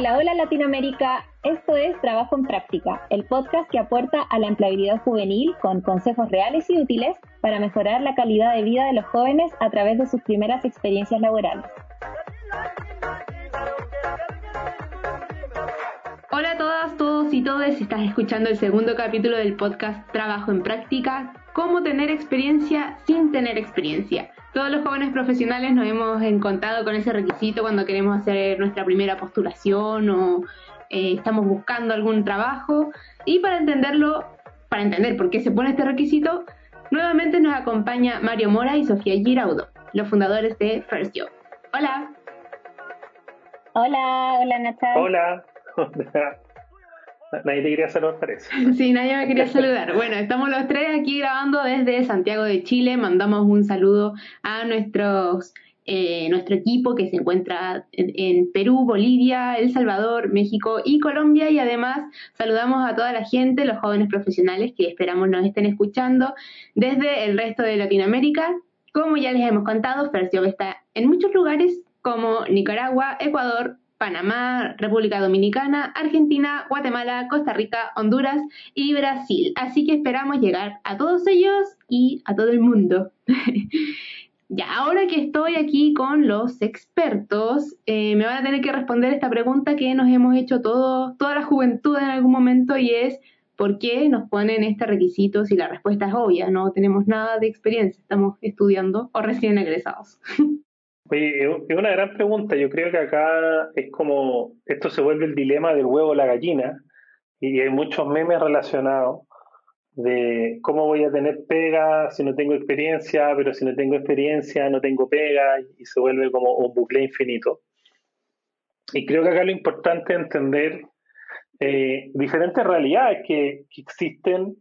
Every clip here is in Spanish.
Hola, hola Latinoamérica. Esto es Trabajo en Práctica, el podcast que aporta a la empleabilidad juvenil con consejos reales y útiles para mejorar la calidad de vida de los jóvenes a través de sus primeras experiencias laborales. Hola a todas, todos y todas. Estás escuchando el segundo capítulo del podcast Trabajo en Práctica, cómo tener experiencia sin tener experiencia. Todos los jóvenes profesionales nos hemos encontrado con ese requisito cuando queremos hacer nuestra primera postulación o eh, estamos buscando algún trabajo. Y para entenderlo, para entender por qué se pone este requisito, nuevamente nos acompaña Mario Mora y Sofía Giraudo, los fundadores de First Job. Hola. Hola, hola Natal. Hola. Nadie te quería saludar, parece. Sí, nadie me quería saludar. Bueno, estamos los tres aquí grabando desde Santiago de Chile. Mandamos un saludo a nuestros eh, nuestro equipo que se encuentra en, Perú, Bolivia, El Salvador, México y Colombia. Y además saludamos a toda la gente, los jóvenes profesionales que esperamos nos estén escuchando desde el resto de Latinoamérica. Como ya les hemos contado, Fercio está en muchos lugares como Nicaragua, Ecuador, Panamá, República Dominicana, Argentina, Guatemala, Costa Rica, Honduras y Brasil. Así que esperamos llegar a todos ellos y a todo el mundo. ya, ahora que estoy aquí con los expertos, eh, me van a tener que responder esta pregunta que nos hemos hecho todo, toda la juventud en algún momento y es ¿por qué nos ponen este requisito si la respuesta es obvia? No tenemos nada de experiencia, estamos estudiando o recién egresados. Oye, es una gran pregunta. Yo creo que acá es como, esto se vuelve el dilema del huevo o la gallina, y hay muchos memes relacionados de cómo voy a tener pega si no tengo experiencia, pero si no tengo experiencia no tengo pega, y se vuelve como un bucle infinito. Y creo que acá lo importante es entender eh, diferentes realidades que, existen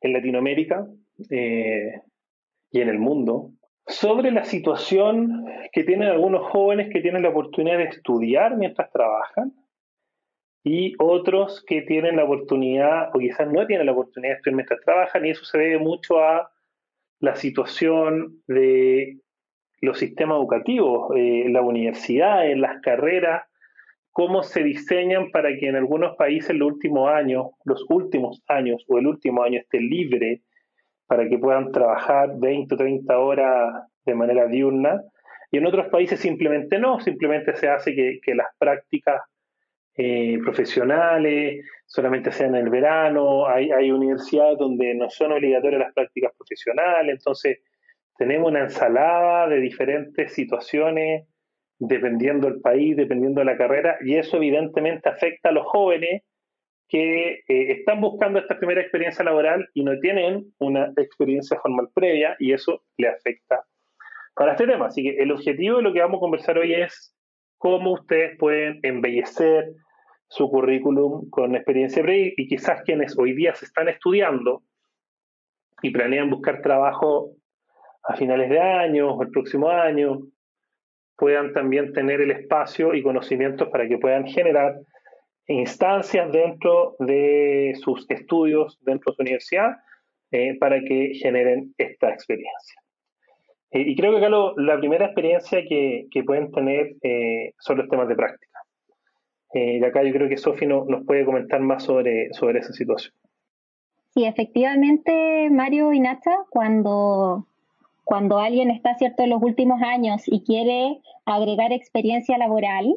en Latinoamérica eh, y en el mundo, sobre la situación que tienen algunos jóvenes que tienen la oportunidad de estudiar mientras trabajan y otros que tienen la oportunidad o quizás no tienen la oportunidad de estudiar mientras trabajan y eso se debe mucho a la situación de los sistemas educativos, eh, las universidades, las carreras, cómo se diseñan para que en algunos países los últimos años, los últimos años o el último año esté libre para que puedan trabajar 20 o 30 horas de manera diurna. Y en otros países simplemente no, simplemente se hace que, las prácticas eh, profesionales solamente sean en el verano, hay, hay universidades donde no son obligatorias las prácticas profesionales, entonces tenemos una ensalada de diferentes situaciones dependiendo del país, dependiendo de la carrera, y eso evidentemente afecta a los jóvenes que eh, están buscando esta primera experiencia laboral y no tienen una experiencia formal previa y eso le afecta para este tema. Así que el objetivo de lo que vamos a conversar hoy es cómo ustedes pueden embellecer su currículum con experiencia previa y quizás quienes hoy día se están estudiando y planean buscar trabajo a finales de año o el próximo año, puedan también tener el espacio y conocimientos para que puedan generar instancias dentro de sus estudios, dentro de su universidad, eh, para que generen esta experiencia. Eh, y creo que acá la primera experiencia que, pueden tener eh, son los temas de práctica. y acá yo creo que Sofi nos puede comentar más sobre, sobre esa situación. Sí, efectivamente, Mario y Nacha, cuando, cuando alguien está cierto en los últimos años y quiere agregar experiencia laboral,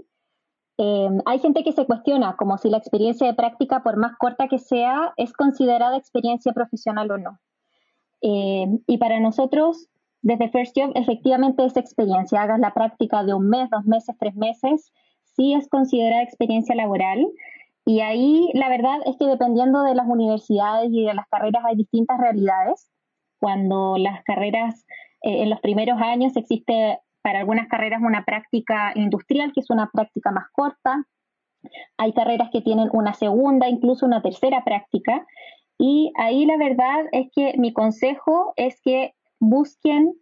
Em, hay gente que se cuestiona como si la experiencia de práctica, por más corta que sea, es considerada experiencia profesional o no. Em, y para nosotros, desde First Job, efectivamente es experiencia. Hagas la práctica de un mes, dos meses, tres meses, sí es considerada experiencia laboral. Y ahí la verdad es que dependiendo de las universidades y de las carreras hay distintas realidades. Cuando las carreras eh, en los primeros años existe para algunas carreras una práctica industrial, que es una práctica más corta. Hay carreras que tienen una segunda, incluso una tercera práctica. Y ahí la verdad es que mi consejo es que busquen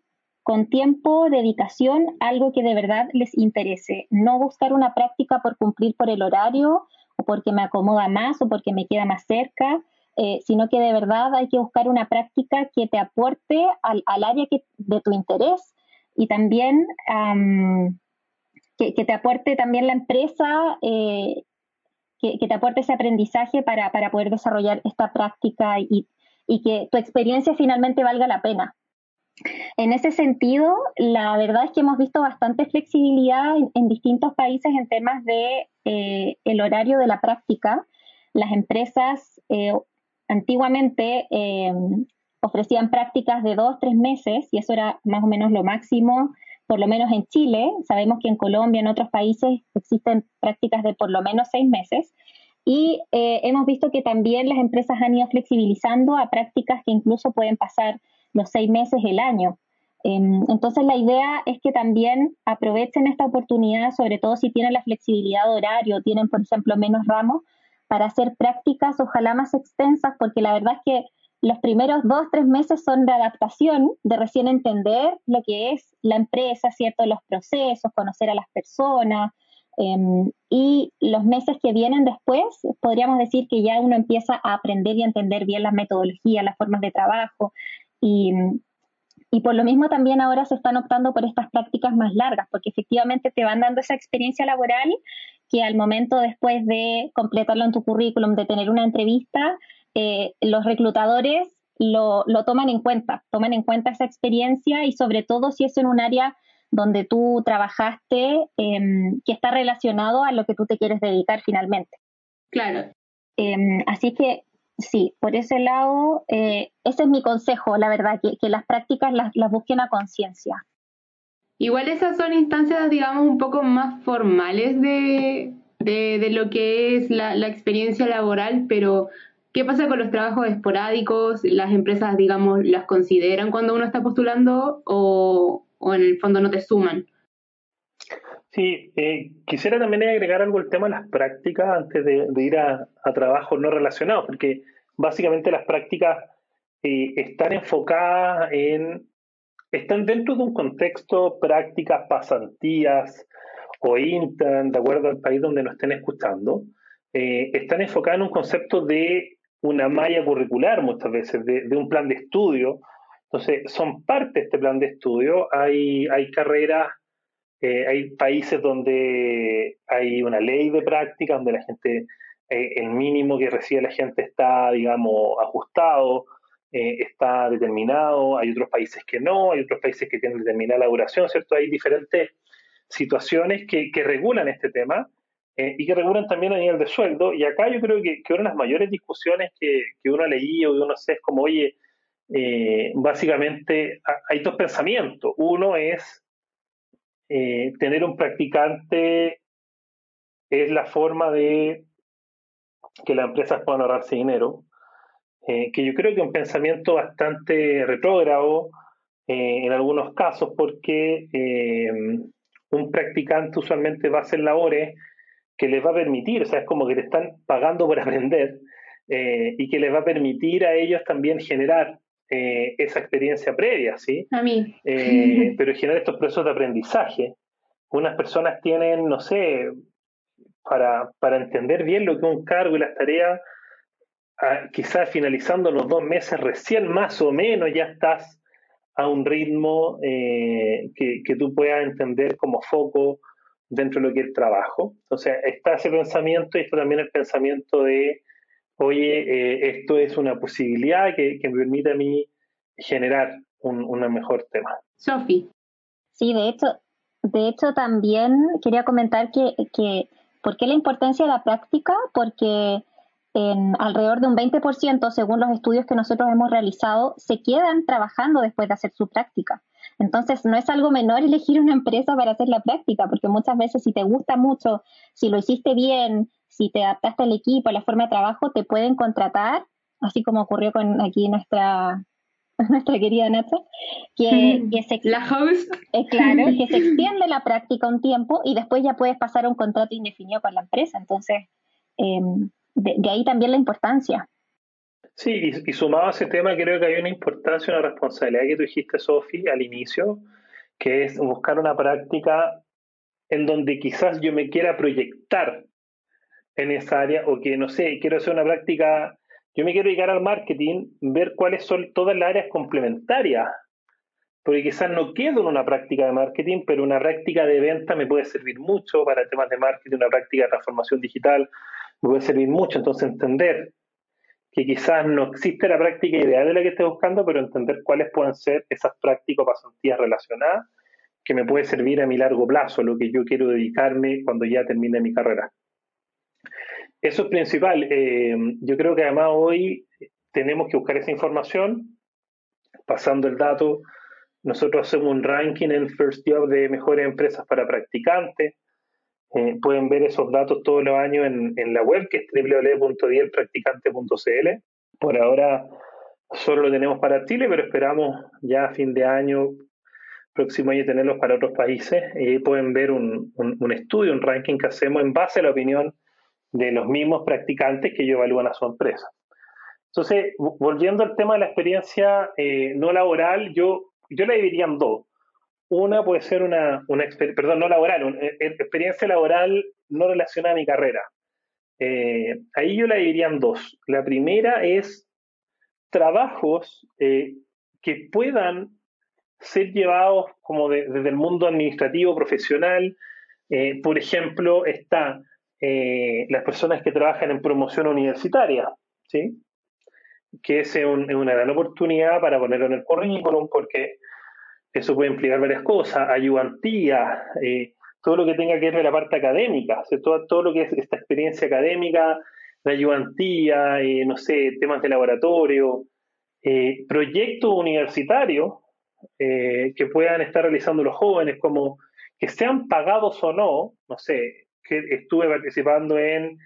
con tiempo, dedicación, algo que de verdad les interese. No buscar una práctica por cumplir por el horario o porque me acomoda más o porque me queda más cerca, eh, sino que de verdad hay que buscar una práctica que te aporte al, área de tu interés y también que, te aporte también la empresa, eh, que, te aporte ese aprendizaje para, para poder desarrollar esta práctica y, y que tu experiencia finalmente valga la pena. En ese sentido, la verdad es que hemos visto bastante flexibilidad en, distintos países en temas de eh, el horario de la práctica. Las empresas eh, antiguamente ofrecían prácticas de dos, tres meses y eso era más o menos lo máximo, por lo menos en Chile. Sabemos que en Colombia, en otros países existen prácticas de por lo menos seis meses. Y hemos visto que también las empresas han ido flexibilizando a prácticas que incluso pueden pasar los seis meses, el año. Em, entonces la idea es que también aprovechen esta oportunidad, sobre todo si tienen la flexibilidad de horario, tienen por ejemplo menos ramos, para hacer prácticas ojalá más extensas, porque la verdad es que los primeros dos, tres meses son de adaptación, de recién entender lo que es la empresa, ¿cierto? Los procesos, conocer a las personas. Em, y los meses que vienen después, podríamos decir que ya uno empieza a aprender y a entender bien las metodologías, las formas de trabajo, y, y por lo mismo también ahora se están optando por estas prácticas más largas, porque efectivamente te van dando esa experiencia laboral que al momento después de completarlo en tu currículum, de tener una entrevista, eh, los reclutadores lo, lo, toman en cuenta, toman en cuenta esa experiencia y sobre todo si es en un área donde tú trabajaste em, que está relacionado a lo que tú te quieres dedicar finalmente. Claro. Em, así que sí, por ese lado, eh, ese es mi consejo, la verdad, que, las prácticas las, busquen a conciencia. Igual esas son instancias, digamos, un poco más formales de, de, lo que es la, experiencia laboral, pero ¿qué pasa con los trabajos esporádicos? ¿Las empresas, digamos, las consideran cuando uno está postulando o, o en el fondo no te suman? Sí, eh, quisiera también agregar algo al tema de las prácticas antes de, ir a, trabajos no relacionados, porque básicamente las prácticas eh, están enfocadas en, están dentro de un contexto prácticas, pasantías o intern, de acuerdo al país donde nos estén escuchando, eh, están enfocadas en un concepto de una malla curricular muchas veces, de, un plan de estudio. Entonces, son parte de este plan de estudio. Hay, hay carreras eh, hay países donde hay una ley de práctica, donde la gente, eh, el mínimo que recibe la gente está, digamos, ajustado, eh, está determinado. Hay otros países que no, hay otros países que tienen determinada duración, ¿cierto? Hay diferentes situaciones que, que regulan este tema y que regulan también a nivel de sueldo. Y acá yo creo que, que una de las mayores discusiones que, que uno ha leído y uno sé es como, oye, básicamente hay dos pensamientos. Uno es eh, tener un practicante es la forma de que las empresas puedan ahorrarse dinero, eh, que yo creo que es un pensamiento bastante retrógrado eh, en algunos casos, porque un practicante usualmente va a hacer labores que les va a permitir, o sea, es como que le están pagando por aprender y que les va a permitir a ellos también generar eh, esa experiencia previa, ¿sí? A mí. Eh, pero generar estos procesos de aprendizaje. Unas personas tienen, no sé, para, para entender bien lo que es un cargo y las tareas, ah, quizás finalizando los dos meses recién más o menos ya estás a un ritmo eh, que, que, tú puedas entender como foco dentro de lo que es el trabajo. Entonces, está ese pensamiento y está también el pensamiento de oye, eh, esto es una posibilidad que, me permite a mí generar un, mejor tema. Sofi. Sí, de hecho, de hecho también quería comentar que, que ¿por qué la importancia de la práctica? Porque en alrededor de un 20%, según los estudios que nosotros hemos realizado, se quedan trabajando después de hacer su práctica. Entonces, no es algo menor elegir una empresa para hacer la práctica, porque muchas veces si te gusta mucho, si lo hiciste bien, si te adaptaste al equipo, a la forma de trabajo, te pueden contratar, así como ocurrió con aquí nuestra nuestra querida Nacha, que, se, la host. Eh, claro, que se extiende la práctica un tiempo y después ya puedes pasar a un contrato indefinido con la empresa. Entonces, em, de, ahí también la importancia. Sí, y, sumado a ese tema, creo que hay una importancia, una responsabilidad que tú dijiste, Sofi, al inicio, que es buscar una práctica en donde quizás yo me quiera proyectar en esa área o que, no sé, quiero hacer una práctica, yo me quiero dedicar al marketing, ver cuáles son todas las áreas complementarias porque quizás no quedo en una práctica de marketing, pero una práctica de venta me puede servir mucho para temas de marketing, una práctica de transformación digital me puede servir mucho. Entonces, entender que quizás no existe la práctica ideal de la que esté buscando, pero entender cuáles pueden ser esas prácticas o pasantías relacionadas que me puede servir a mi largo plazo, lo que yo quiero dedicarme cuando ya termine mi carrera. Eso es principal. Eh, yo creo que además hoy tenemos que buscar esa información, pasando el dato nosotros hacemos un ranking en First Job de mejores empresas para practicantes. Eh, pueden ver esos datos todos los años en, la web, que es www.dielpracticante.cl. Por ahora solo lo tenemos para Chile, pero esperamos ya a fin de año, próximo año, tenerlos para otros países. Y pueden ver un, estudio, un ranking que hacemos en base a la opinión de los mismos practicantes que ellos evalúan a su empresa. Entonces, volviendo al tema de la experiencia eh, no laboral, yo yo la dividiría en dos. Una puede ser una, una no laboral, eh, eh, experiencia laboral no relacionada a mi carrera. Eh, ahí yo la dividiría en dos. La primera es trabajos que puedan ser llevados como desde el mundo administrativo, profesional. por ejemplo, está las personas que trabajan en promoción universitaria, ¿sí? que es, una gran oportunidad para ponerlo en el currículum porque eso puede implicar varias cosas, ayudantía, eh, todo lo que tenga que ver con la parte académica, todo, todo lo que es esta experiencia académica, la ayudantía, eh, no sé, temas de laboratorio, eh, proyectos universitarios que puedan estar realizando los jóvenes, como que sean pagados o no, no sé, que estuve participando en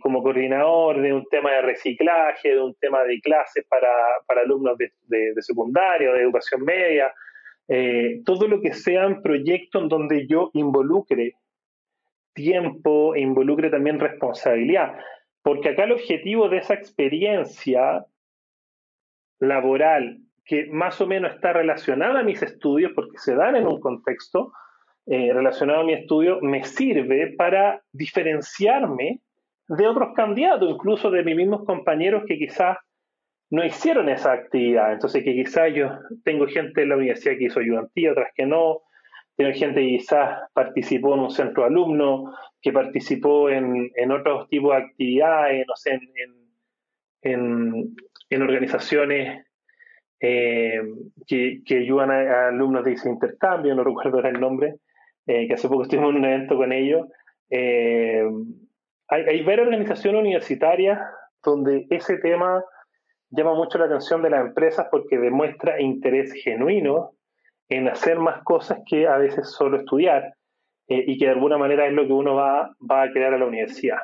como coordinador de un tema de reciclaje, de un tema de clases para, alumnos de, de, secundaria, de educación media, eh, todo lo que sean proyectos en donde yo involucre tiempo e involucre también responsabilidad. Porque acá el objetivo de esa experiencia laboral que más o menos está relacionada a mis estudios, porque se dan en un contexto eh, relacionado a mi estudio, me sirve para diferenciarme de otros candidatos, incluso de mis mismos compañeros que quizás no hicieron esa actividad. Entonces, que quizás yo tengo gente en la universidad que hizo ayudantía, otras que no. Tengo gente que quizás participó en un centro de alumnos, que participó en, otros tipos de actividades, no sé, en, organizaciones eh, que, ayudan a, alumnos de ese intercambio, no recuerdo el nombre, eh, que hace poco estuvimos en un evento con ellos. Eh, hay, hay varias organizaciones universitarias donde ese tema llama mucho la atención de las empresas porque demuestra interés genuino en hacer más cosas que a veces solo estudiar eh, y que de alguna manera es lo que uno va, va a crear a la universidad.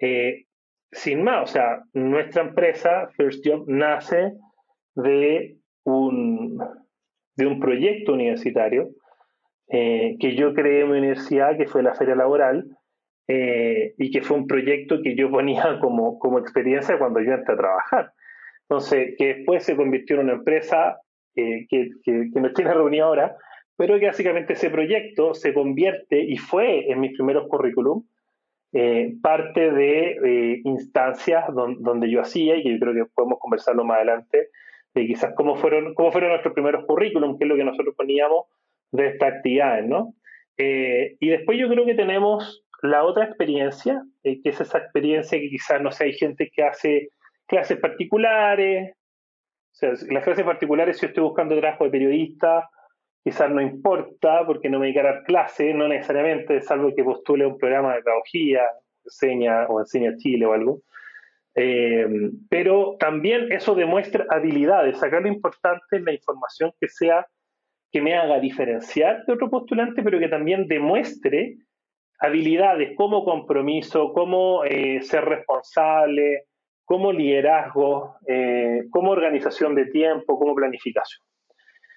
Eh, sin más, o sea, nuestra empresa, First Job, nace de un, de un proyecto universitario eh, que yo creé en mi universidad, que fue la Feria Laboral, eh, y que fue un proyecto que yo ponía como, como experiencia cuando yo entré a trabajar. Entonces, que después se convirtió en una empresa eh, que, que, que, nos tiene reunido ahora, pero que básicamente ese proyecto se convierte y fue en mis primeros currículum eh, parte de instancias donde yo hacía y que yo creo que podemos conversarlo más adelante, de quizás cómo fueron, cómo fueron nuestros primeros currículum, qué es lo que nosotros poníamos de estas actividades, ¿no? y después yo creo que tenemos la otra experiencia, eh, que es esa experiencia que quizás, no sé, hay gente que hace clases particulares, las clases particulares, si yo estoy buscando trabajo de periodista, quizás no importa porque no me dedicaré a dar clase, no necesariamente, salvo que postule un programa de pedagogía, enseña o enseña Chile o algo. Eh, pero también eso demuestra habilidades. Acá lo importante es la información que sea, que me haga diferenciar de otro postulante, pero que también demuestre habilidades como compromiso, como eh, ser responsable, como liderazgo, eh, como organización de tiempo, como planificación.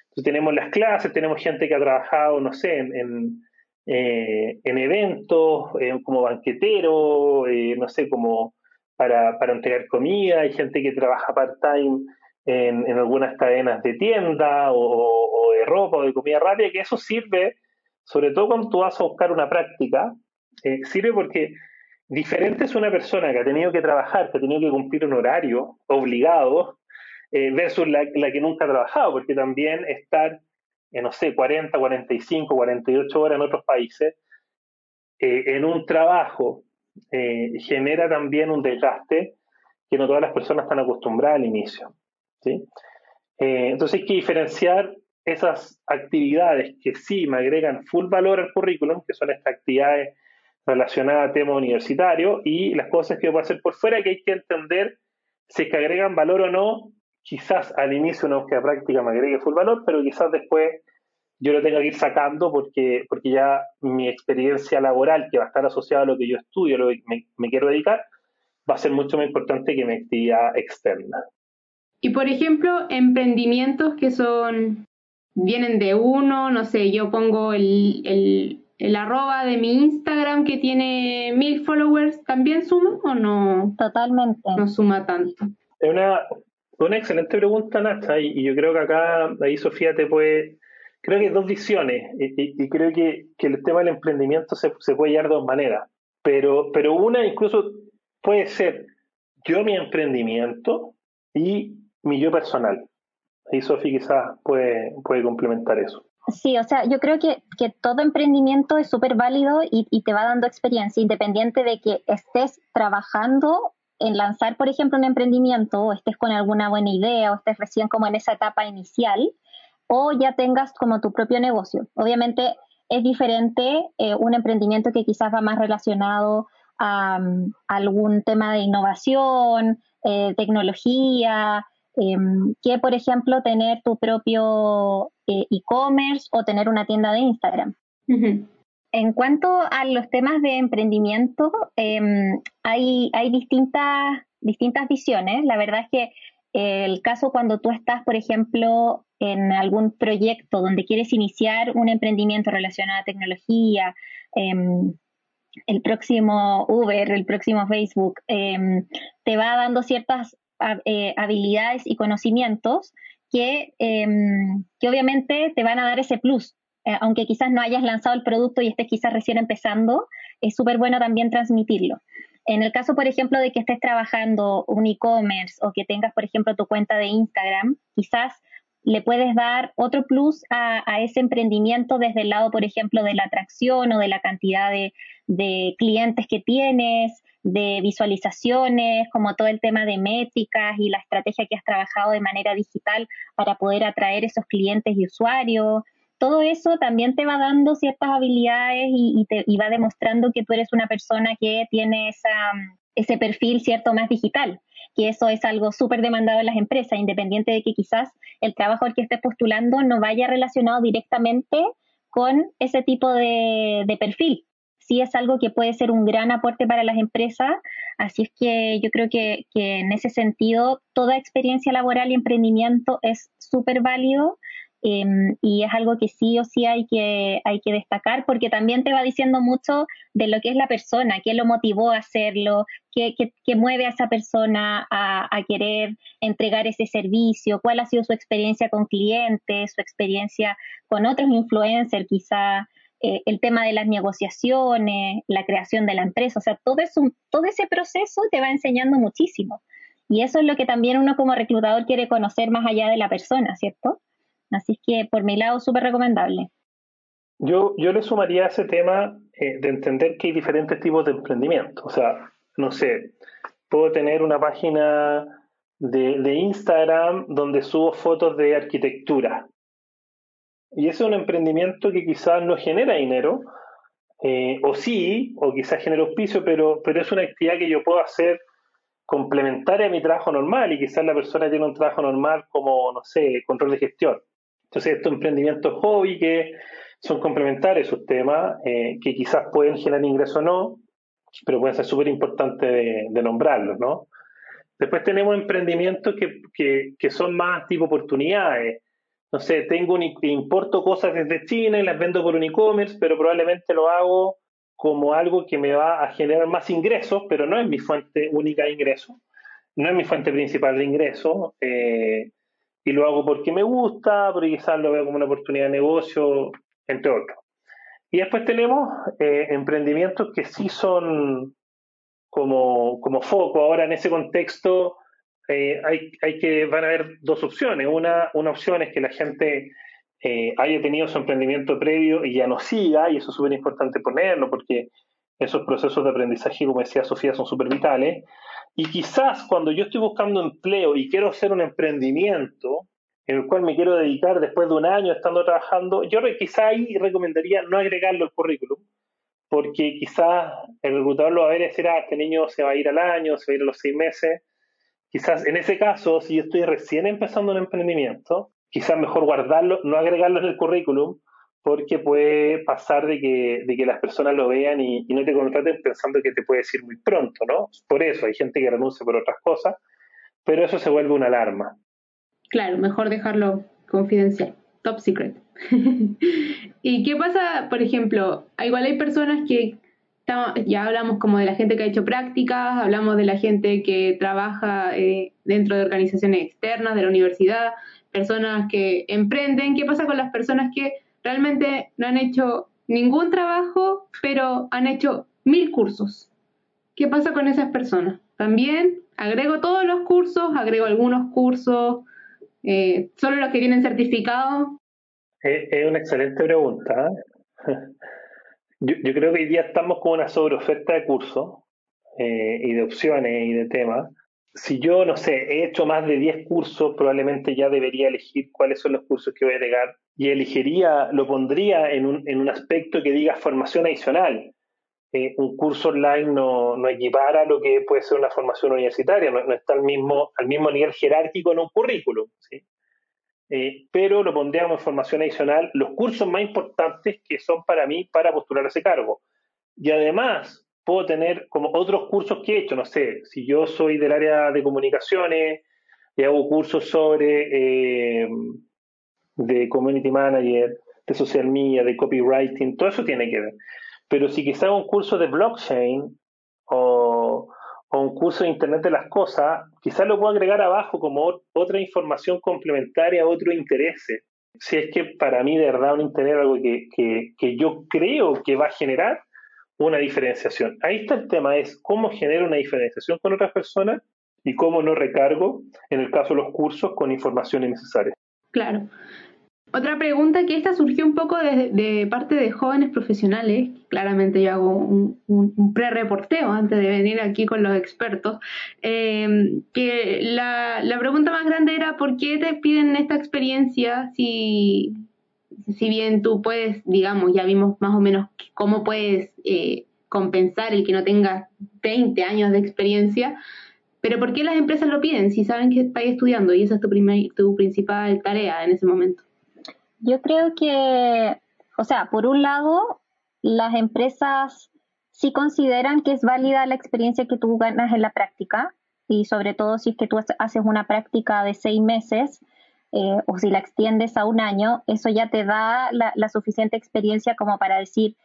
Entonces tenemos las clases, tenemos gente que ha trabajado, no sé, en, en, eh, eventos, como banquetero, no sé, como para, para, entregar comida, hay gente que trabaja part-time en, en, algunas cadenas de tienda o, o de ropa o de comida rápida, que eso sirve sobre todo cuando tú vas a buscar una práctica, eh, sirve porque diferente es una persona que ha tenido que trabajar, que ha tenido que cumplir un horario obligado, eh, versus la, la, que nunca ha trabajado, porque también estar, en, no sé, 40, 45, 48 horas en otros países, eh, en un trabajo, eh, genera también un desgaste que no todas las personas están acostumbradas al inicio. ¿sí? entonces hay que diferenciar esas actividades que sí me agregan full valor al currículum, que son estas actividades relacionadas a tema universitario, y las cosas que puedo hacer por fuera que hay que entender si es que agregan valor o no. Quizás al inicio una búsqueda práctica me agregue full valor, pero quizás después yo lo tenga que ir sacando porque, porque ya mi experiencia laboral, que va a estar asociada a lo que yo estudio, a lo que me, me quiero dedicar, va a ser mucho más importante que mi actividad externa. Y por ejemplo, emprendimientos que son vienen de uno, no sé, yo pongo el, el, el arroba de mi Instagram que tiene mil followers, ¿también suma o no? Totalmente. No suma tanto. Es una, una excelente pregunta, Nacha, y, yo creo que acá, ahí Sofía te puede, creo que hay dos visiones, y, creo que, que, el tema del emprendimiento se, se puede llevar de dos maneras, pero, pero una incluso puede ser yo mi emprendimiento y mi yo personal. Y Sofi quizás puede, puede complementar eso. Sí, o sea, yo creo que, que todo emprendimiento es súper válido y, y, te va dando experiencia, independiente de que estés trabajando en lanzar, por ejemplo, un emprendimiento, o estés con alguna buena idea, o estés recién como en esa etapa inicial, o ya tengas como tu propio negocio. Obviamente es diferente eh, un emprendimiento que quizás va más relacionado a, mm, algún tema de innovación, eh, tecnología, Em, que, por ejemplo, tener tu propio eh, e-commerce o tener una tienda de Instagram. En cuanto a los temas de emprendimiento, em, hay, hay distintas, distintas visiones. La verdad es que el caso cuando tú estás, por ejemplo, en algún proyecto donde quieres iniciar un emprendimiento relacionado a tecnología, em, el próximo Uber, el próximo Facebook, te va dando ciertas eh, habilidades y conocimientos que, em, que obviamente te van a dar ese plus. Eh, aunque quizás no hayas lanzado el producto y estés quizás recién empezando, es súper bueno también transmitirlo. En el caso, por ejemplo, de que estés trabajando un e-commerce o que tengas, por ejemplo, tu cuenta de Instagram, quizás le puedes dar otro plus a, ese emprendimiento desde el lado, por ejemplo, de la atracción o de la cantidad de, de clientes que tienes, de visualizaciones, como todo el tema de métricas y la estrategia que has trabajado de manera digital para poder atraer esos clientes y usuarios. Todo eso también te va dando ciertas habilidades y, te, va demostrando que tú eres una persona que tiene esa, ese perfil cierto más digital, que eso es algo súper demandado en las empresas, independiente de que quizás el trabajo al que estés postulando no vaya relacionado directamente con ese tipo de, de perfil sí es algo que puede ser un gran aporte para las empresas. Así es que yo creo que, que en ese sentido toda experiencia laboral y emprendimiento es súper válido em, y es algo que sí o sí hay que, hay que destacar porque también te va diciendo mucho de lo que es la persona, qué lo motivó a hacerlo, qué, qué, mueve a esa persona a, a, querer entregar ese servicio, cuál ha sido su experiencia con clientes, su experiencia con otros influencers quizá. Eh, el tema de las negociaciones, la creación de la empresa, o sea, todo, eso, todo ese proceso te va enseñando muchísimo. Y eso es lo que también uno como reclutador quiere conocer más allá de la persona, ¿cierto? Así que por mi lado, súper recomendable. Yo, yo le sumaría a ese tema eh, de entender que hay diferentes tipos de emprendimiento. O sea, no sé, puedo tener una página de, de Instagram donde subo fotos de arquitectura y ese es un emprendimiento que quizás no genera dinero, eh, o sí, o quizás genera auspicio, pero, pero es una actividad que yo puedo hacer complementaria a mi trabajo normal y quizás la persona tiene un trabajo normal como, no sé, control de gestión. Entonces, estos emprendimientos hobby que son complementarios esos temas, eh, que quizás pueden generar ingreso o no, pero pueden ser súper importantes de, nombrarlos, ¿no? Después tenemos emprendimientos que, que, que son más tipo oportunidades, no sé, tengo un, importo cosas desde China y las vendo por un e-commerce, pero probablemente lo hago como algo que me va a generar más ingresos, pero no es mi fuente única de ingresos, no es mi fuente principal de ingresos, eh, y lo hago porque me gusta, porque quizás lo veo como una oportunidad de negocio, entre otros. Y después tenemos eh, emprendimientos que sí son como, como foco. Ahora, en ese contexto, eh, hay, hay, que, van a haber dos opciones. Una, una opción es que la gente eh, haya tenido su emprendimiento previo y ya no siga, y eso es súper importante ponerlo porque esos procesos de aprendizaje, como decía Sofía, son súper vitales. Y quizás cuando yo estoy buscando empleo y quiero hacer un emprendimiento en el cual me quiero dedicar después de un año estando trabajando, yo quizás ahí recomendaría no agregarlo al currículum, porque quizás el reclutador lo va a ver y decir, ah, este niño se va a ir al año, se va a ir a los seis meses. Quizás en ese caso, si yo estoy recién empezando un emprendimiento, quizás mejor guardarlo, no agregarlo en el currículum, porque puede pasar de que, de que las personas lo vean y, no te contraten pensando que te puede decir muy pronto, ¿no? Por eso hay gente que renuncia por otras cosas, pero eso se vuelve una alarma. Claro, mejor dejarlo confidencial, top secret. ¿Y qué pasa, por ejemplo? Igual hay personas que ya hablamos como de la gente que ha hecho prácticas, hablamos de la gente que trabaja eh, dentro de organizaciones externas, de la universidad, personas que emprenden. ¿Qué pasa con las personas que realmente no han hecho ningún trabajo, pero han hecho mil cursos? ¿Qué pasa con esas personas? También agrego todos los cursos, agrego algunos cursos, eh, solo los que tienen certificado, es, una excelente pregunta. ¿eh? Yo, creo que hoy día estamos con una sobreoferta de cursos eh, y de opciones y de temas. Si yo, no sé, he hecho más de 10 cursos, probablemente ya debería elegir cuáles son los cursos que voy a agregar y elegiría, lo pondría en un, en un aspecto que diga formación adicional. Eh, un curso online no, no, equipara lo que puede ser una formación universitaria, no, no, está al mismo, al mismo nivel jerárquico en un currículum. ¿sí? Eh, pero lo pondríamos en formación adicional, los cursos más importantes que son para mí para postular ese cargo. Y además, puedo tener como otros cursos que he hecho, no sé, si yo soy del área de comunicaciones y hago cursos sobre eh, de community manager, de social media, de copywriting, todo eso tiene que ver. Pero si quizá hago un curso de blockchain o, o un curso de Internet de las Cosas, quizás lo puedo agregar abajo como otra información complementaria a otro interés. Si es que para mí de verdad un interés algo que, que, yo creo que va a generar una diferenciación. Ahí está el tema, es cómo genero una diferenciación con otras personas y cómo no recargo, en el caso de los cursos, con información innecesaria. Claro. Otra pregunta que esta surgió un poco de, parte de jóvenes profesionales, claramente yo hago un, pre-reporteo antes de venir aquí con los expertos, em, que la, pregunta más grande era ¿por qué te piden esta experiencia si, si bien tú puedes, digamos, ya vimos más o menos cómo puedes eh, compensar el que no tengas 20 años de experiencia, pero ¿por qué las empresas lo piden si saben que estás estudiando y esa es tu, tu principal tarea en ese momento? Yo creo que, o sea, por un lado, las empresas sí consideran que es válida la experiencia que tú ganas en la práctica y sobre todo si es que tú haces una práctica de seis meses eh, o si la extiendes a un año, eso ya te da la, suficiente experiencia como para decir,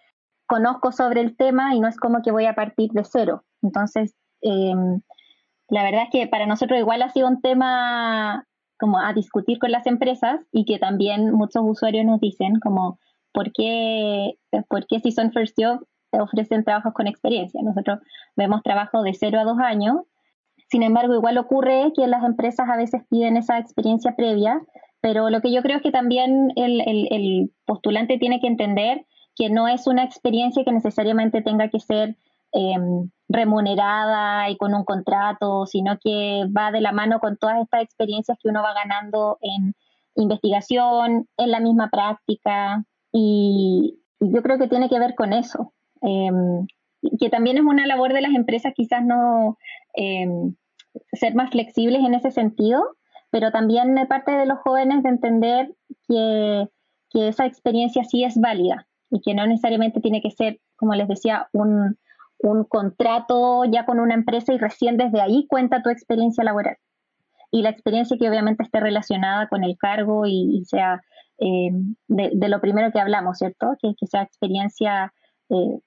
conozco sobre el tema y no es como que voy a partir de cero. Entonces, em, la verdad es que para nosotros igual ha sido un tema como a discutir con las empresas y que también muchos usuarios nos dicen como, ¿por qué, por qué si son First Job ofrecen trabajos con experiencia? Nosotros vemos trabajo de cero a dos años, sin embargo, igual ocurre que las empresas a veces piden esa experiencia previa, pero lo que yo creo es que también el, el postulante tiene que entender que no es una experiencia que necesariamente tenga que ser Em, remunerada y con un contrato, sino que va de la mano con todas estas experiencias que uno va ganando en investigación, en la misma práctica, y, yo creo que tiene que ver con eso. Em, que también es una labor de las empresas quizás no em, ser más flexibles en ese sentido, pero también de parte de los jóvenes de entender que esa experiencia sí es válida y que no necesariamente tiene que ser, como les decía, un, un contrato ya con una empresa y recién desde ahí cuenta tu experiencia laboral. Y la experiencia que obviamente esté relacionada con el cargo y, sea eh, de, lo primero que hablamos, ¿cierto? Que, que sea experiencia eh,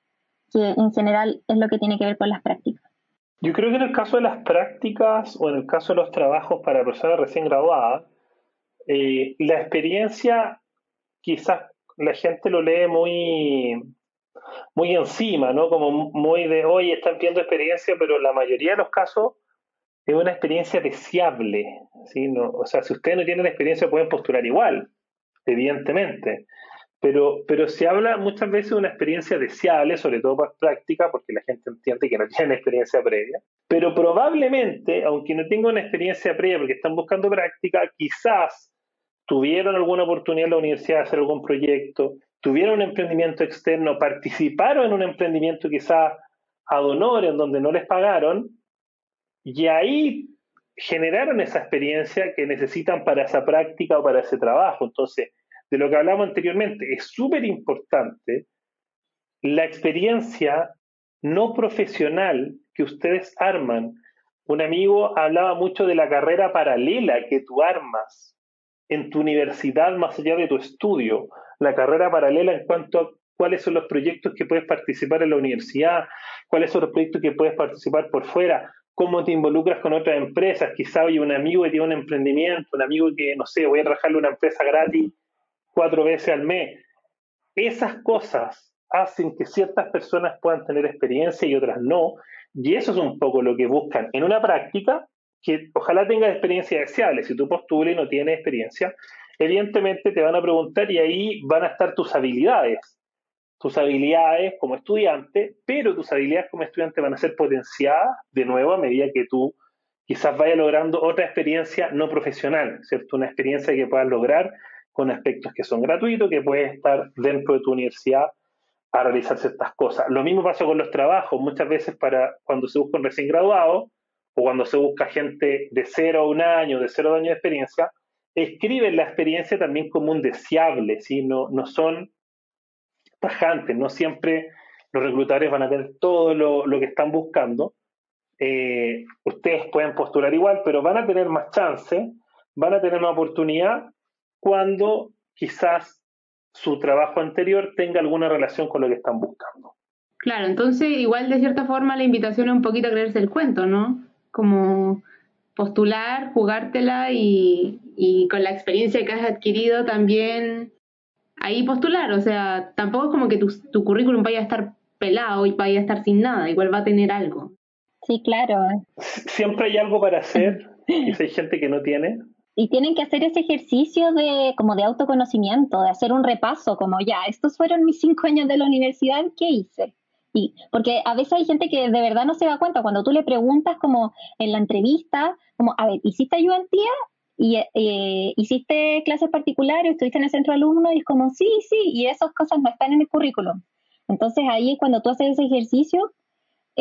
que en general es lo que tiene que ver con las prácticas. Yo creo que en el caso de las prácticas o en el caso de los trabajos para personas recién graduadas, eh, la experiencia quizás la gente lo lee muy muy encima, ¿no? Como muy de, oye, están pidiendo experiencia, pero la mayoría de los casos es una experiencia deseable. ¿sí? No, o sea, si ustedes no tienen experiencia pueden postular igual, evidentemente. Pero, pero se habla muchas veces de una experiencia deseable, sobre todo para práctica, porque la gente entiende que no tienen experiencia previa. Pero probablemente, aunque no tengan una experiencia previa porque están buscando práctica, quizás tuvieron alguna oportunidad en la universidad de hacer algún proyecto, tuvieron un emprendimiento externo, participaron en un emprendimiento quizás ad en donde no les pagaron, y ahí generaron esa experiencia que necesitan para esa práctica o para ese trabajo. Entonces, de lo que hablamos anteriormente, es súper importante la experiencia no profesional que ustedes arman. Un amigo hablaba mucho de la carrera paralela que tú armas en tu universidad más allá de tu estudio, la carrera paralela en cuanto a cuáles son los proyectos que puedes participar en la universidad, cuáles son los proyectos que puedes participar por fuera, cómo te involucras con otras empresas, quizá hay un amigo que tiene un emprendimiento, un amigo que, no sé, voy a trabajarle una empresa gratis cuatro veces al mes. Esas cosas hacen que ciertas personas puedan tener experiencia y otras no, y eso es un poco lo que buscan en una práctica que ojalá tengas experiencia deseable. Si tú postulas y no tienes experiencia, evidentemente te van a preguntar y ahí van a estar tus habilidades. Tus habilidades como estudiante, pero tus habilidades como estudiante van a ser potenciadas de nuevo a medida que tú quizás vayas logrando otra experiencia no profesional, ¿cierto? Una experiencia que puedas lograr con aspectos que son gratuitos, que puedes estar dentro de tu universidad a realizar ciertas cosas. Lo mismo pasa con los trabajos. Muchas veces para cuando se busca un recién graduado o cuando se busca gente de cero a un año, de cero años de experiencia, escriben la experiencia también como un deseable, ¿sí? no, no son tajantes, no siempre los reclutadores van a tener todo lo, que están buscando. Eh, ustedes pueden postular igual, pero van a tener más chance, van a tener una oportunidad cuando quizás su trabajo anterior tenga alguna relación con lo que están buscando. Claro, entonces igual de cierta forma la invitación es un poquito a creerse el cuento, ¿no? Como postular, jugártela y, y con la experiencia que has adquirido también ahí postular. O sea, tampoco es como que tu, tu currículum vaya a estar pelado y vaya a estar sin nada, igual va a tener algo. Sí, claro. Siempre hay algo para hacer, y si hay gente que no tiene, y tienen que hacer ese ejercicio de como de autoconocimiento, de hacer un repaso, como ya, estos fueron mis cinco años de la universidad, ¿qué hice? Y porque a veces hay gente que de verdad no se da cuenta cuando tú le preguntas como en la entrevista, como, a ver, ¿hiciste ayudantía? y eh, hiciste clases particulares, estuviste en el centro de alumnos y es como, sí, sí, y esas cosas no están en el currículum. Entonces ahí es cuando tú haces ese ejercicio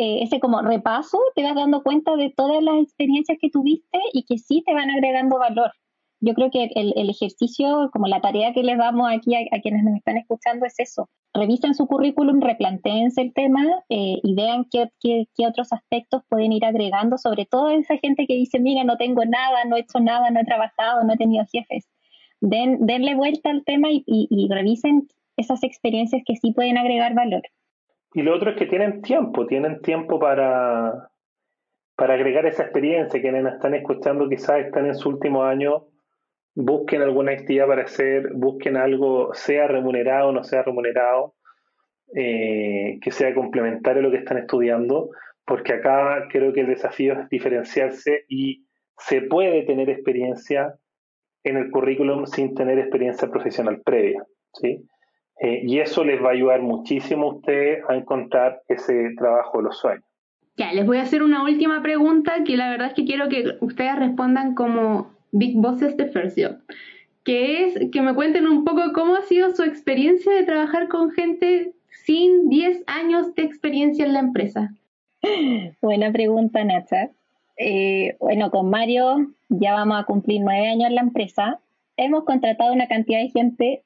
eh, ese como repaso, te vas dando cuenta de todas las experiencias que tuviste y que sí te van agregando valor. Yo creo que el, ejercicio, como la tarea que les damos aquí a, quienes nos están escuchando es eso. Revisen su currículum, replanteense el tema eh, y vean qué, otros aspectos pueden ir agregando, sobre todo esa gente que dice, mira, no tengo nada, no he hecho nada, no he trabajado, no he tenido jefes. Den, denle vuelta al tema y, y revisen esas experiencias que sí pueden agregar valor. Y lo otro es que tienen tiempo, tienen tiempo para, para agregar esa experiencia. Quienes están escuchando quizás están en su último año, busquen alguna actividad para hacer, busquen algo, sea remunerado o no sea remunerado, eh, que sea complementario a lo que están estudiando, porque acá creo que el desafío es diferenciarse y se puede tener experiencia en el currículum sin tener experiencia profesional previa. ¿sí? Eh, y eso les va a ayudar muchísimo a ustedes a encontrar ese trabajo de los sueños. Ya, les voy a hacer una última pregunta que la verdad es que quiero que ustedes respondan como Big Bosses de First que es que me cuenten un poco cómo ha sido su experiencia de trabajar con gente sin 10 años de experiencia en la empresa. Buena pregunta, Nacha. Eh, bueno, con Mario ya vamos a cumplir nueve años en la empresa. Hemos contratado una cantidad de gente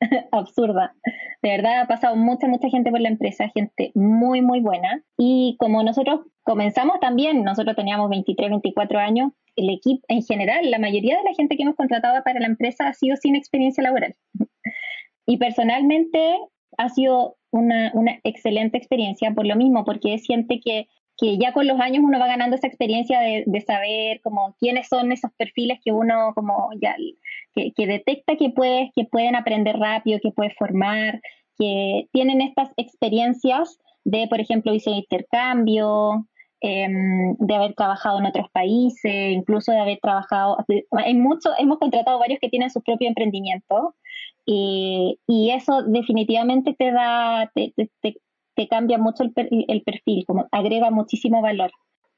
absurda. De verdad ha pasado mucha, mucha gente por la empresa, gente muy, muy buena. Y como nosotros comenzamos también, nosotros teníamos 23, 24 años, el equipo en general, la mayoría de la gente que hemos contratado para la empresa ha sido sin experiencia laboral. Y personalmente ha sido una, excelente experiencia por lo mismo, porque es gente que que ya con los años uno va ganando esa experiencia de, saber como quiénes son esos perfiles que uno como ya que, detecta que puedes, que pueden aprender rápido, que puedes formar, que tienen estas experiencias de, por ejemplo, hice intercambio, em, de haber trabajado en otros países, incluso de haber trabajado, hay mucho, hemos contratado varios que tienen su propio emprendimiento y, y eso definitivamente te da, te, te, te cambia mucho el, el, perfil, como agrega muchísimo valor.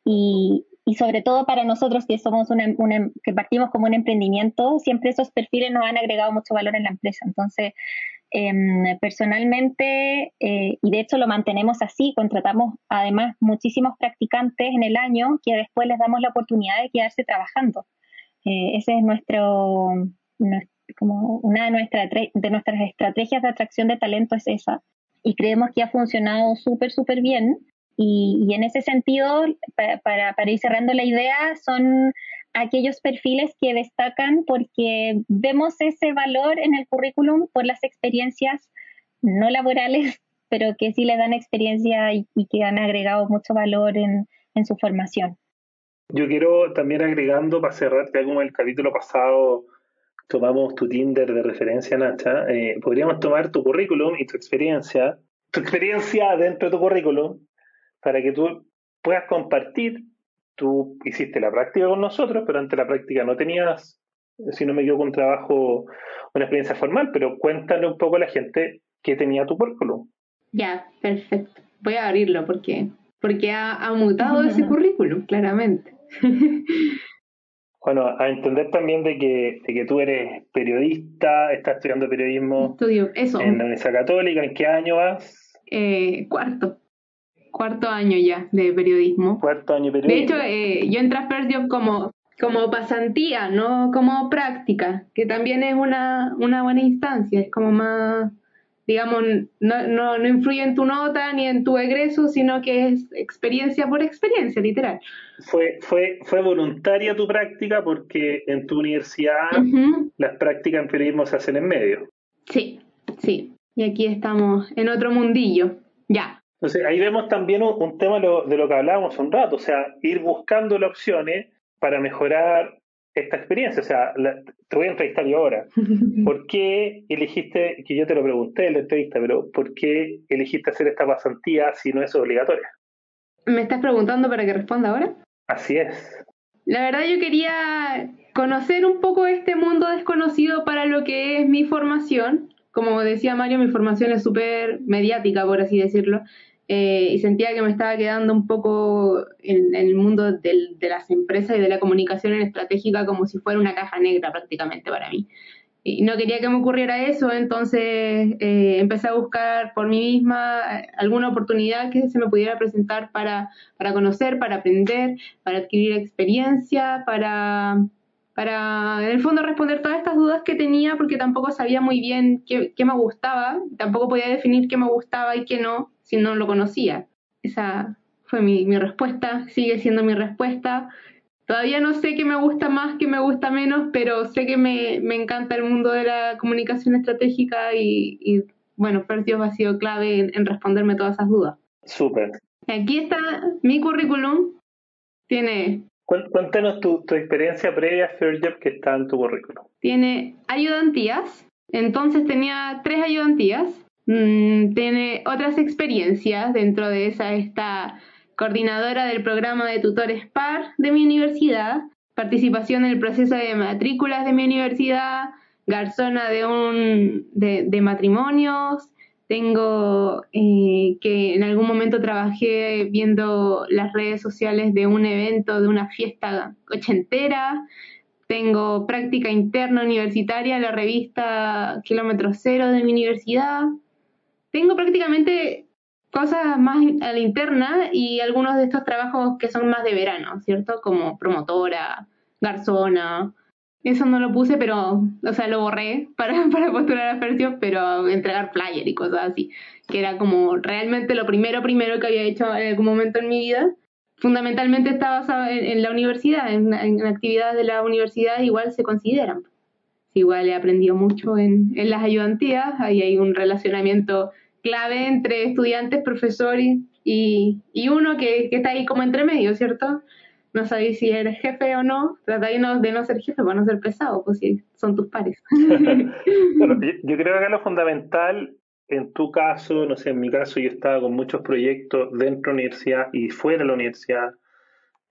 Y, y sobre todo para nosotros que somos una, una, que partimos como un emprendimiento, siempre esos perfiles nos han agregado mucho valor en la empresa. Entonces, eh, personalmente, eh, y de hecho lo mantenemos así, contratamos además muchísimos practicantes en el año que después les damos la oportunidad de quedarse trabajando. Eh, ese es nuestro, como una de, nuestra, de nuestras estrategias de atracción de talento es esa. Y creemos que ha funcionado súper, súper bien. Y, y, en ese sentido, para ir cerrando la idea, son aquellos perfiles que destacan porque vemos ese valor en el currículum por las experiencias no laborales, pero que sí le dan experiencia y, y que han agregado mucho valor en, en, su formación. Yo quiero también agregando, para cerrar, ya como el capítulo pasado tomamos tu Tinder de referencia, Nacha, eh, podríamos tomar tu currículum y tu experiencia, tu experiencia dentro de tu currículum, para que tú puedas compartir tú hiciste la práctica con nosotros, pero ante la práctica no tenías, si no me equivoco, un trabajo, una experiencia formal, pero cuéntale un poco a la gente qué tenía tu currículum. Ya, perfecto. Voy a abrirlo porque, porque ha, mutado ese currículum, claramente. bueno, a entender también de que, de que tú eres periodista, estás estudiando periodismo Estudio, eso. en la Universidad Católica, ¿en qué año vas? Eh, cuarto cuarto año ya de periodismo. Cuarto año de periodismo. De hecho, eh, yo entré a First como, como pasantía, no como práctica, que también es una, una buena instancia, es como más, digamos, no, no, no influye en tu nota ni en tu egreso, sino que es experiencia por experiencia, literal. Fue, fue, fue voluntaria tu práctica porque en tu universidad las prácticas en periodismo se hacen en medio. Sí, sí. Y aquí estamos en otro mundillo. Ya, entonces ahí vemos también un, tema de lo, que hablábamos un rato, o sea, ir buscando las opciones para mejorar esta experiencia. O sea, te voy a entrevistar yo ahora. ¿Por qué elegiste, que yo te lo pregunté en la entrevista, pero ¿por qué elegiste hacer esta pasantía si no es obligatoria? ¿Me estás preguntando para que responda ahora? Así es. La verdad yo quería conocer un poco este mundo desconocido para lo que es mi formación. Como decía Mario, mi formación es súper mediática, por así decirlo. Eh, y sentía que me estaba quedando un poco en, el mundo del, de las empresas y de la comunicación en estratégica como si fuera una caja negra prácticamente para mí. Y no quería que me ocurriera eso, entonces eh, empecé a buscar por mí misma eh, alguna oportunidad que se me pudiera presentar para, para conocer, para aprender, para adquirir experiencia, para, para en el fondo responder todas estas dudas que tenía porque tampoco sabía muy bien qué, qué me gustaba, tampoco podía definir qué me gustaba y qué no si no lo conocía. Esa fue mi, mi respuesta, sigue siendo mi respuesta. Todavía no sé qué me gusta más, qué me gusta menos, pero sé que me, me encanta el mundo de la comunicación estratégica y, y bueno, Pertios ha sido clave en, en, responderme todas esas dudas. Súper. Aquí está mi currículum. Tiene... Cuéntanos tu, tu experiencia previa a First Job que está en tu currículum. Tiene ayudantías. Entonces tenía tres ayudantías Mm, tiene otras experiencias dentro de esa, esta coordinadora del programa de tutores PAR de mi universidad, participación en el proceso de matrículas de mi universidad, garzona de, un, de, de matrimonios, tengo eh, que en algún momento trabajé viendo las redes sociales de un evento, de una fiesta ochentera, tengo práctica interna universitaria en la revista Kilómetro Cero de mi universidad, tengo prácticamente cosas más a la interna y algunos de estos trabajos que son más de verano, ¿cierto? Como promotora, garzona. Eso no lo puse, pero, o sea, lo borré para, postular a Fercio, pero entregar flyer y cosas así, que era como realmente lo primero, primero que había hecho en algún momento en mi vida. Fundamentalmente está basado en, la universidad, en, en, actividades de la universidad igual se consideran. Igual he aprendido mucho en, en las ayudantías, ahí hay un relacionamiento clave entre estudiantes, profesores y, y uno que, que, está ahí como entre medio, ¿cierto? No sabéis si eres jefe o no, tratáis de no ser jefe para no ser pesado, pues si son tus pares. bueno, yo, creo que lo fundamental en tu caso, no sé, en mi caso yo estaba con muchos proyectos dentro de la universidad y fuera de la universidad.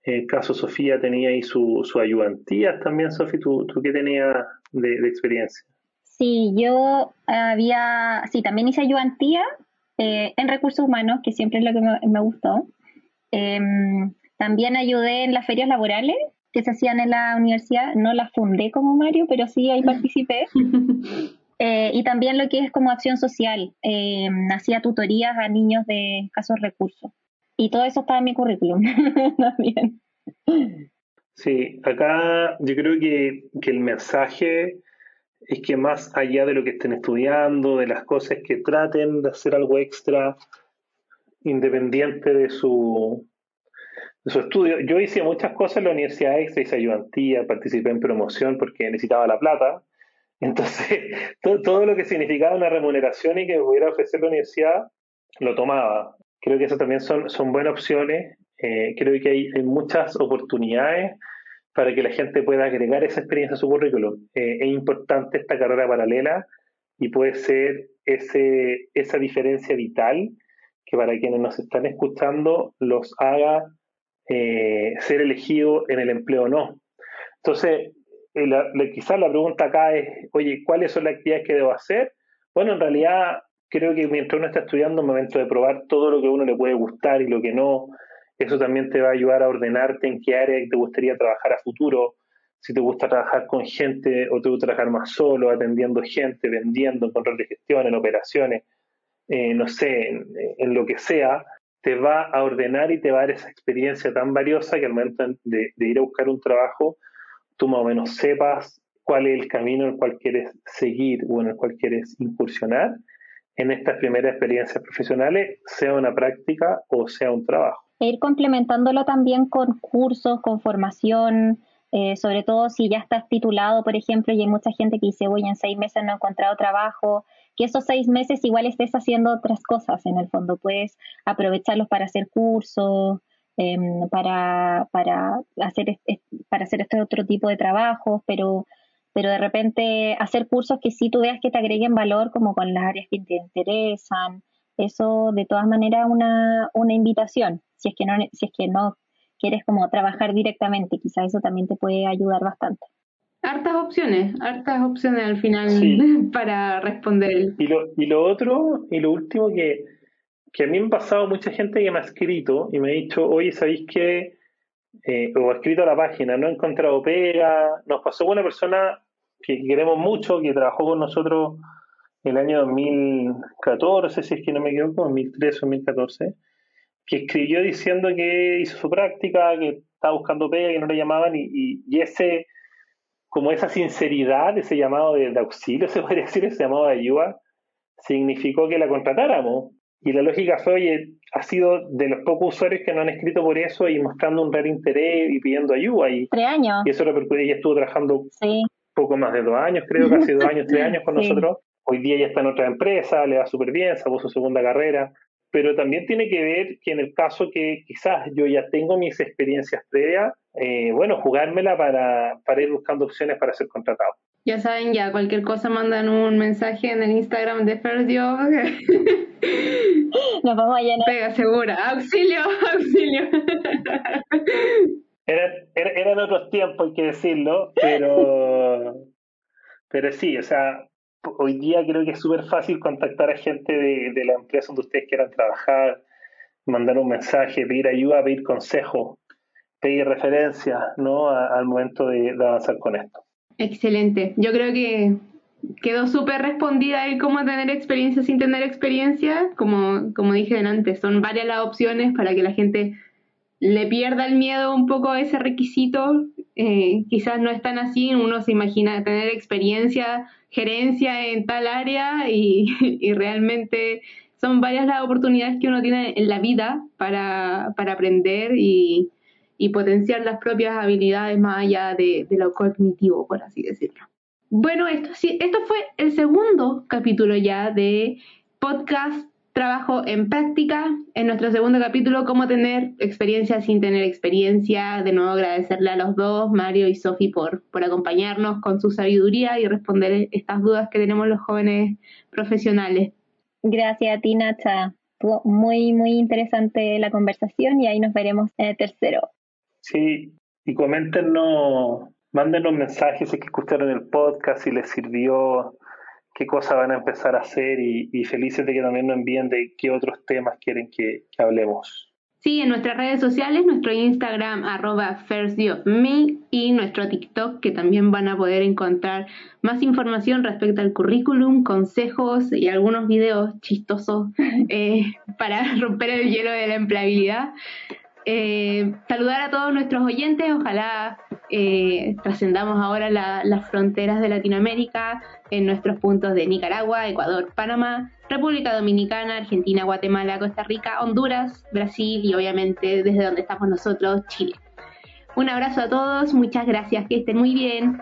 En el caso Sofía tenía ahí su, su ayudantía también, Sofía, ¿tú, tú qué tenías de, experiencia? Sí, yo había, sí, también hice ayudantía eh, en recursos humanos, que siempre es lo que me, gustó. Em, también ayudé en las ferias laborales que se hacían en la universidad. No las fundé como Mario, pero sí ahí participé. Eh, y también lo que es como acción social. Eh, hacía tutorías a niños de escasos recursos. Y todo eso estaba en mi currículum también. Sí, acá yo creo que, que, el mensaje es que más allá de lo que estén estudiando, de las cosas que traten de hacer algo extra, independiente de su, de su estudio. Yo hice muchas cosas en la universidad extra, hice ayudantía, participé en promoción porque necesitaba la plata. Entonces, todo, lo que significaba una remuneración y que pudiera ofrecer la universidad, lo tomaba. Creo que eso también son, son buenas opciones. Eh, creo que hay, muchas oportunidades para que la gente pueda agregar esa experiencia a su currículum. Eh, es importante esta carrera paralela y puede ser ese, esa diferencia vital que para quienes nos están escuchando los haga eh, ser elegido en el empleo o no. Entonces, eh, quizás la pregunta acá es, oye, ¿cuáles son las actividades que debo hacer? Bueno, en realidad creo que mientras uno está estudiando, es momento de probar todo lo que a uno le puede gustar y lo que no. Eso también te va a ayudar a ordenarte en qué área te gustaría trabajar a futuro. Si te gusta trabajar con gente o te gusta trabajar más solo, atendiendo gente, vendiendo, en control de gestión, en operaciones, eh, no sé, en, lo que sea, te va a ordenar y te va a dar esa experiencia tan valiosa que al momento de ir a buscar un trabajo, tú más o menos sepas cuál es el camino en el cual quieres seguir o en el cual quieres incursionar en estas primeras experiencias profesionales, sea una práctica o sea un trabajo. E ir complementándolo también con cursos, con formación, eh, sobre todo si ya estás titulado, por ejemplo, y hay mucha gente que dice, oye, en seis meses no he encontrado trabajo, que esos seis meses igual estés haciendo otras cosas en el fondo, puedes aprovecharlos para hacer cursos, Em, para, para, hacer, para hacer este otro tipo de trabajos, pero, pero de repente hacer cursos que sí tú veas que te agreguen valor como con las áreas que te interesan, eso de todas maneras una, una invitación, si es que no, si es que no quieres como trabajar directamente, quizás eso también te puede ayudar bastante. Hartas opciones, hartas opciones al final para responder. Y lo, y lo otro, y lo último que, que a mí me ha pasado mucha gente que me ha escrito y me ha dicho, oye, ¿sabéis qué? Eh, o ha escrito a la página, no he encontrado pega. Nos pasó una persona que queremos mucho, que trabajó con nosotros el año 2014, si es que no me equivoco, 2013 o 2014, que escribió diciendo que hizo su práctica, que estaba buscando pega, que no le llamaban, y, y, ese, como esa sinceridad, ese llamado de, de, auxilio, se podría decir, ese llamado de ayuda, significó que la contratáramos. Y la lógica fue, oye, ha sido de los pocos usuarios que no han escrito por eso y mostrando un real interés y pidiendo ayuda. Y, tres años. Y eso repercutió, ella estuvo trabajando poco más de dos años, creo, casi dos años, tres años con nosotros. Hoy día ya está en otra empresa, le va súper bien, sacó su segunda carrera. Pero también tiene que ver que en el caso que quizás yo ya tengo mis experiencias previas, eh, bueno, jugármela para, para ir buscando opciones para ser contratado. Ya saben, ya cualquier cosa mandan un mensaje en el Instagram de First Job. Nos vamos a llenar. Pega segura. Auxilio, auxilio. eran otros tiempos, hay que decirlo, pero, pero sí, o sea, hoy día creo que es súper fácil contactar a gente de, la empresa donde ustedes quieran trabajar, mandar un mensaje, pedir ayuda, pedir consejo, pedir referencia, ¿no? al momento de avanzar con esto. Excelente. Yo creo que quedó súper respondida el cómo tener experiencia sin tener experiencia. Como, como dije antes, son varias las opciones para que la gente le pierda el miedo un poco a ese requisito. Eh, quizás no es tan así, uno se imagina tener experiencia, gerencia en tal área y, y realmente son varias las oportunidades que uno tiene en la vida para, para aprender y, y potenciar las propias habilidades más allá de, lo cognitivo, por así decirlo. Bueno, esto, sí, esto fue el segundo capítulo ya de podcast Trabajo en práctica. En nuestro segundo capítulo, cómo tener experiencia sin tener experiencia. De nuevo agradecerle a los dos, Mario y Sofi, por, por acompañarnos con su sabiduría y responder estas dudas que tenemos los jóvenes profesionales. Gracias a ti, Nacha. Estuvo muy, muy interesante la conversación y ahí nos veremos en el tercero. Sí, y coméntenos, mándenos mensajes si que escucharon el podcast, si les sirvió, qué cosas van a empezar a hacer y, felices de que también nos envíen de qué otros temas quieren que, hablemos. Sí, en nuestras redes sociales, nuestro Instagram arroba firstdayofme y nuestro TikTok que también van a poder encontrar más información respecto al currículum, consejos y algunos videos chistosos eh, para romper el hielo de la empleabilidad. Eh, saludar a todos nuestros oyentes, ojalá eh, trascendamos ahora las fronteras de Latinoamérica en nuestros puntos de Nicaragua, Ecuador, Panamá, República Dominicana, Argentina, Guatemala, Costa Rica, Honduras, Brasil y obviamente desde donde estamos nosotros, Chile. Un abrazo a todos, muchas gracias, que estén muy bien.